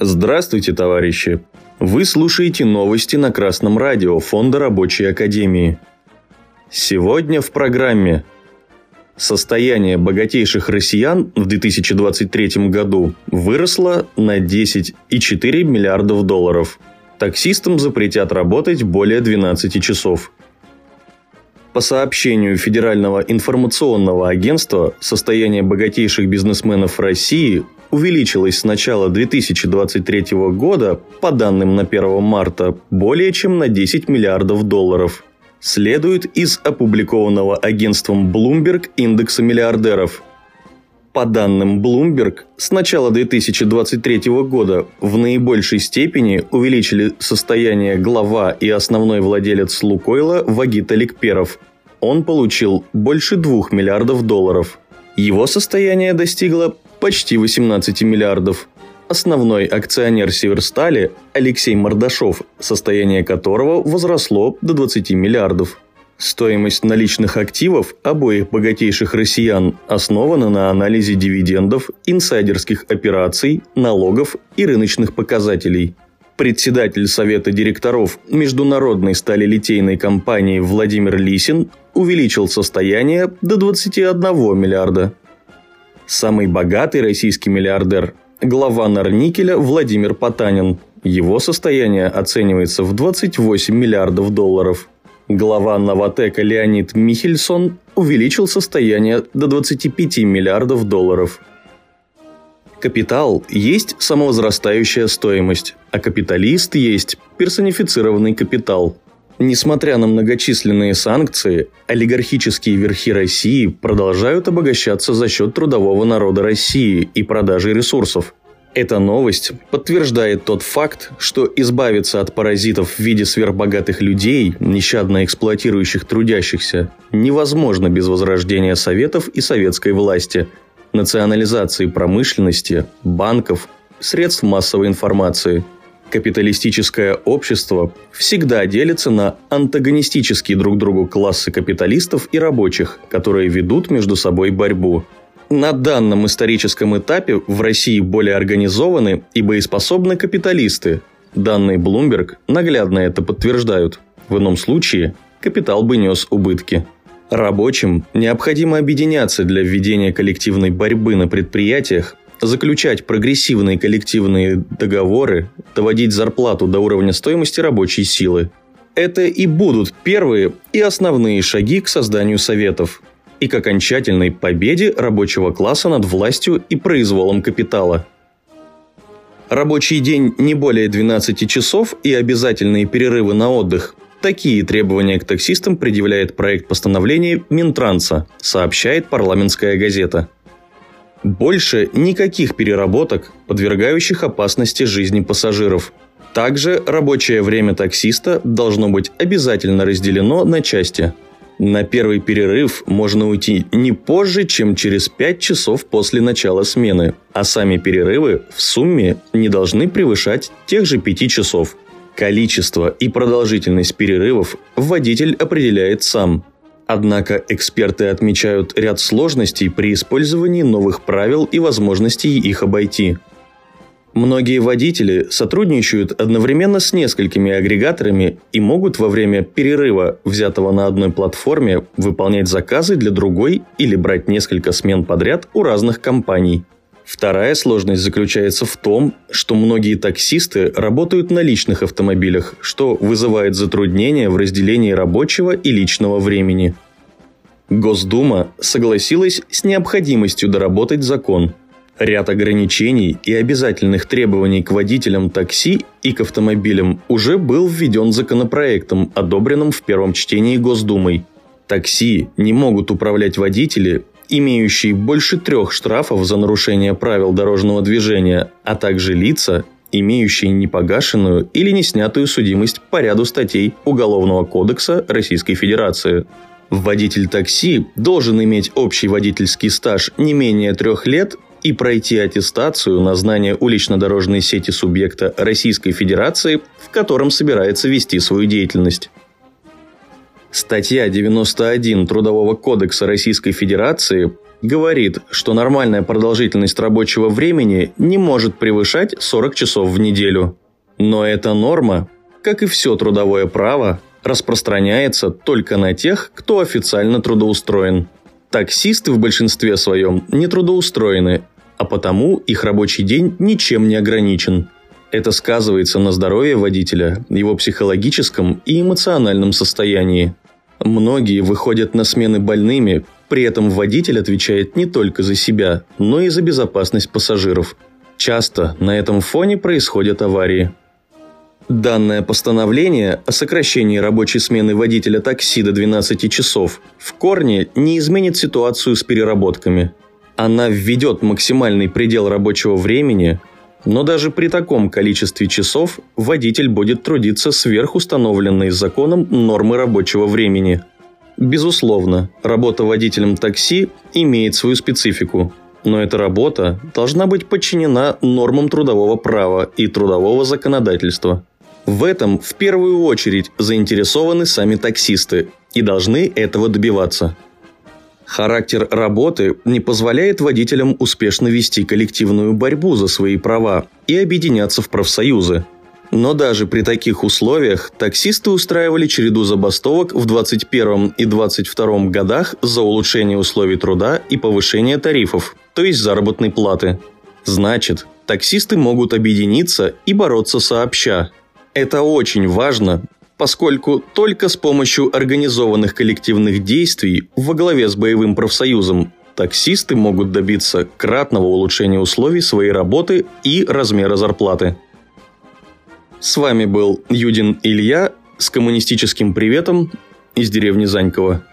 Здравствуйте, товарищи! Вы слушаете новости на Красном радио Фонда Рабочей Академии. Сегодня в программе Состояние богатейших россиян в 2023 году выросло на 10,4 миллиардов долларов. Таксистам запретят работать более 12 часов. По сообщению Федерального информационного агентства, состояние богатейших бизнесменов России увеличилось с начала 2023 года, по данным на 1 марта, более чем на 10 миллиардов долларов. Следует из опубликованного агентством Bloomberg индекса миллиардеров. По данным Bloomberg, с начала 2023 года в наибольшей степени увеличили состояние глава и основной владелец Лукойла Вагит Аликперов. Он получил больше 2 миллиардов долларов. Его состояние достигло почти 18 миллиардов. Основной акционер Северстали Алексей Мордашов, состояние которого возросло до 20 миллиардов. Стоимость наличных активов обоих богатейших россиян основана на анализе дивидендов, инсайдерских операций, налогов и рыночных показателей. Председатель Совета директоров международной сталелитейной компании Владимир Лисин увеличил состояние до 21 миллиарда. Самый богатый российский миллиардер – глава Норникеля Владимир Потанин. Его состояние оценивается в 28 миллиардов долларов. Глава Новотека Леонид Михельсон увеличил состояние до 25 миллиардов долларов. Капитал есть самовозрастающая стоимость, а капиталист есть персонифицированный капитал – Несмотря на многочисленные санкции, олигархические верхи России продолжают обогащаться за счет трудового народа России и продажи ресурсов. Эта новость подтверждает тот факт, что избавиться от паразитов в виде сверхбогатых людей, нещадно эксплуатирующих трудящихся, невозможно без возрождения советов и советской власти, национализации промышленности, банков, средств массовой информации – Капиталистическое общество всегда делится на антагонистические друг другу классы капиталистов и рабочих, которые ведут между собой борьбу. На данном историческом этапе в России более организованы и боеспособны капиталисты. Данные Bloomberg наглядно это подтверждают. В ином случае капитал бы нес убытки. Рабочим необходимо объединяться для введения коллективной борьбы на предприятиях заключать прогрессивные коллективные договоры, доводить зарплату до уровня стоимости рабочей силы. Это и будут первые и основные шаги к созданию советов и к окончательной победе рабочего класса над властью и произволом капитала. Рабочий день не более 12 часов и обязательные перерывы на отдых – Такие требования к таксистам предъявляет проект постановления Минтранса, сообщает парламентская газета. Больше никаких переработок, подвергающих опасности жизни пассажиров. Также рабочее время таксиста должно быть обязательно разделено на части. На первый перерыв можно уйти не позже, чем через 5 часов после начала смены, а сами перерывы в сумме не должны превышать тех же 5 часов. Количество и продолжительность перерывов водитель определяет сам – Однако эксперты отмечают ряд сложностей при использовании новых правил и возможностей их обойти. Многие водители сотрудничают одновременно с несколькими агрегаторами и могут во время перерыва, взятого на одной платформе, выполнять заказы для другой или брать несколько смен подряд у разных компаний – Вторая сложность заключается в том, что многие таксисты работают на личных автомобилях, что вызывает затруднения в разделении рабочего и личного времени. Госдума согласилась с необходимостью доработать закон. Ряд ограничений и обязательных требований к водителям такси и к автомобилям уже был введен законопроектом, одобренным в первом чтении Госдумой. Такси не могут управлять водители, имеющие больше трех штрафов за нарушение правил дорожного движения, а также лица, имеющие непогашенную или не снятую судимость по ряду статей Уголовного кодекса Российской Федерации. Водитель такси должен иметь общий водительский стаж не менее трех лет и пройти аттестацию на знание улично-дорожной сети субъекта Российской Федерации, в котором собирается вести свою деятельность. Статья 91 Трудового кодекса Российской Федерации говорит, что нормальная продолжительность рабочего времени не может превышать 40 часов в неделю. Но эта норма, как и все трудовое право, распространяется только на тех, кто официально трудоустроен. Таксисты в большинстве своем не трудоустроены, а потому их рабочий день ничем не ограничен. Это сказывается на здоровье водителя, его психологическом и эмоциональном состоянии. Многие выходят на смены больными, при этом водитель отвечает не только за себя, но и за безопасность пассажиров. Часто на этом фоне происходят аварии. Данное постановление о сокращении рабочей смены водителя такси до 12 часов в корне не изменит ситуацию с переработками. Она введет максимальный предел рабочего времени, но даже при таком количестве часов водитель будет трудиться сверх установленной законом нормы рабочего времени. Безусловно, работа водителем такси имеет свою специфику, но эта работа должна быть подчинена нормам трудового права и трудового законодательства. В этом в первую очередь заинтересованы сами таксисты и должны этого добиваться. Характер работы не позволяет водителям успешно вести коллективную борьбу за свои права и объединяться в профсоюзы. Но даже при таких условиях таксисты устраивали череду забастовок в 2021 и 2022 годах за улучшение условий труда и повышение тарифов, то есть заработной платы. Значит, таксисты могут объединиться и бороться сообща, это очень важно, поскольку только с помощью организованных коллективных действий во главе с боевым профсоюзом таксисты могут добиться кратного улучшения условий своей работы и размера зарплаты. С вами был Юдин Илья с коммунистическим приветом из деревни Занькова.